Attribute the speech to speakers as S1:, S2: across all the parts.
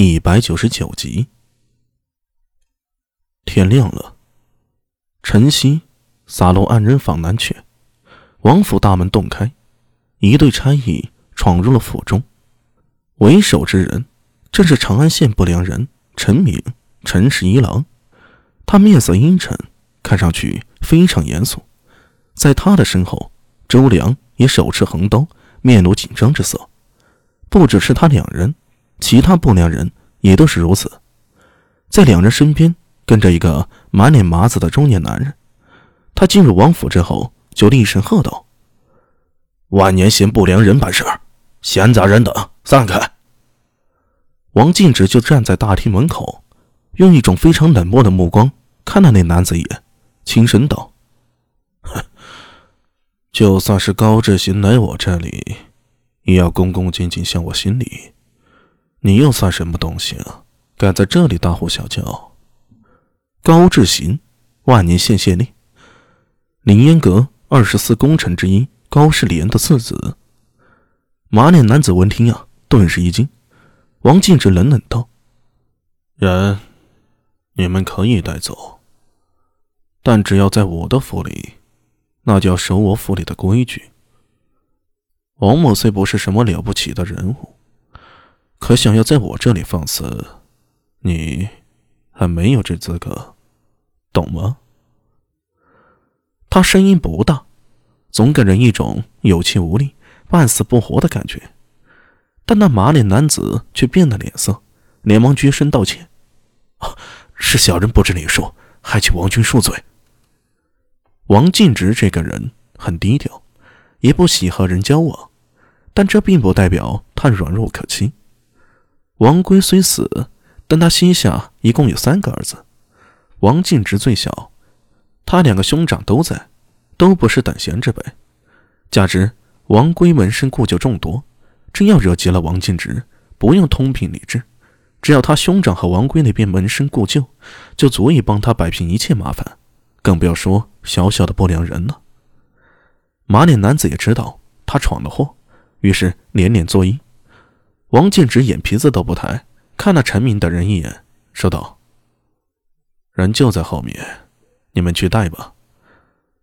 S1: 一百九十九集。天亮了，晨曦洒落暗人坊南阙，王府大门洞开，一队差役闯入了府中。为首之人正是长安县不良人陈敏，陈氏一郎。他面色阴沉，看上去非常严肃。在他的身后，周良也手持横刀，面露紧张之色。不只是他两人。其他不良人也都是如此，在两人身边跟着一个满脸麻子的中年男人。他进入王府之后，就厉声喝道：“万年县不良人办事，闲杂人等散开！”王敬之就站在大厅门口，用一种非常冷漠的目光看了那男子一眼，轻声道：“哼，就算是高志行来我这里，也要恭恭敬敬向我行礼。”你又算什么东西啊？敢在这里大呼小叫！高志行，万年县县令，凌烟阁二十四功臣之一高士廉的次子。马脸男子闻听啊，顿时一惊。王进之冷冷道：“人，你们可以带走，但只要在我的府里，那就要守我府里的规矩。王某虽不是什么了不起的人物。”可想要在我这里放肆，你还没有这资格，懂吗？他声音不大，总给人一种有气无力、半死不活的感觉。但那马脸男子却变了脸色，连忙鞠身道歉：“是小人不知礼数，还请王君恕罪。”王敬直这个人很低调，也不喜和人交往，但这并不代表他软弱可欺。王圭虽死，但他膝下一共有三个儿子，王敬之最小，他两个兄长都在，都不是等闲之辈。加之王圭门生故旧众多，真要惹急了王敬之，不用通平理智，只要他兄长和王圭那边门生故旧，就足以帮他摆平一切麻烦，更不要说小小的不良人了。马脸男子也知道他闯了祸，于是连连作揖。王建直眼皮子都不抬，看了陈明等人一眼，说道：“人就在后面，你们去带吧。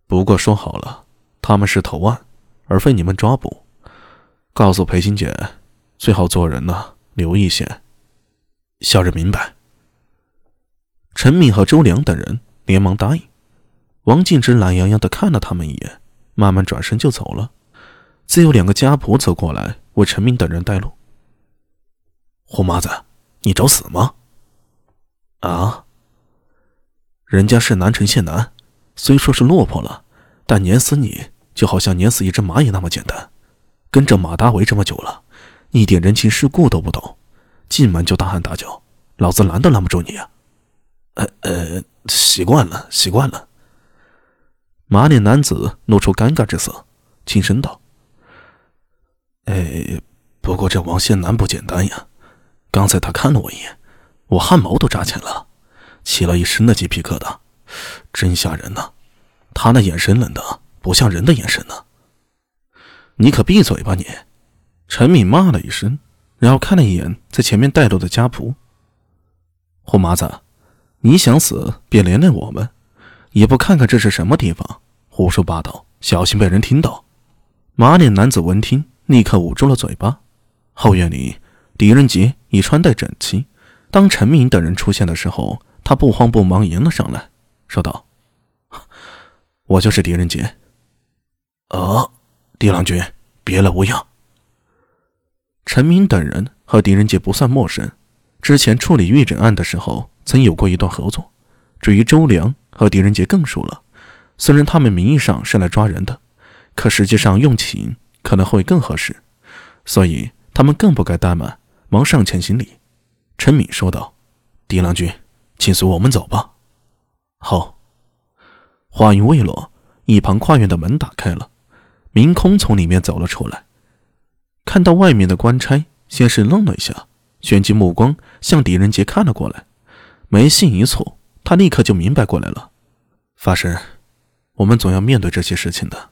S1: 不过说好了，他们是投案，而非你们抓捕。告诉裴新姐，最好做人呢留一些。”小人明白。陈敏和周良等人连忙答应。王静之懒洋洋的看了他们一眼，慢慢转身就走了。自有两个家仆走过来为陈敏等人带路。胡麻子，你找死吗？啊！人家是南城县男，虽说是落魄了，但碾死你就好像碾死一只蚂蚁那么简单。跟着马大为这么久了，一点人情世故都不懂，进门就大喊大叫，老子拦都拦不住你啊！呃呃，习惯了，习惯了。马脸男子露出尴尬之色，轻声道：“哎，不过这王县南不简单呀。”刚才他看了我一眼，我汗毛都扎起来了，起了一身的鸡皮疙瘩，真吓人呐！他那眼神冷的不像人的眼神呢。你可闭嘴吧你！陈敏骂了一声，然后看了一眼在前面带路的家仆。胡麻子，你想死别连累我们，也不看看这是什么地方，胡说八道，小心被人听到。马脸男子闻听，立刻捂住了嘴巴。后院里。狄仁杰已穿戴整齐，当陈明等人出现的时候，他不慌不忙迎了上来，说道：“我就是狄仁杰。”“哦，狄郎君，别来无恙。”陈明等人和狄仁杰不算陌生，之前处理玉枕案的时候曾有过一段合作。至于周良和狄仁杰更熟了，虽然他们名义上是来抓人的，可实际上用情可能会更合适，所以他们更不该怠慢。忙上前行礼，陈敏说道：“狄郎君，请随我们走吧。”好。话音未落，一旁跨院的门打开了，明空从里面走了出来。看到外面的官差，先是愣了一下，旋即目光向狄仁杰看了过来，眉心一蹙，他立刻就明白过来了。法师，我们总要面对这些事情的。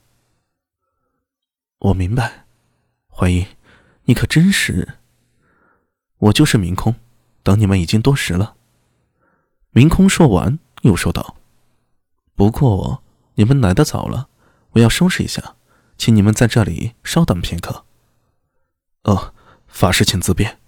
S1: 我明白，怀疑，你可真是。我就是明空，等你们已经多时了。明空说完，又说道：“不过你们来的早了，我要收拾一下，请你们在这里稍等片刻。”哦，法师请自便。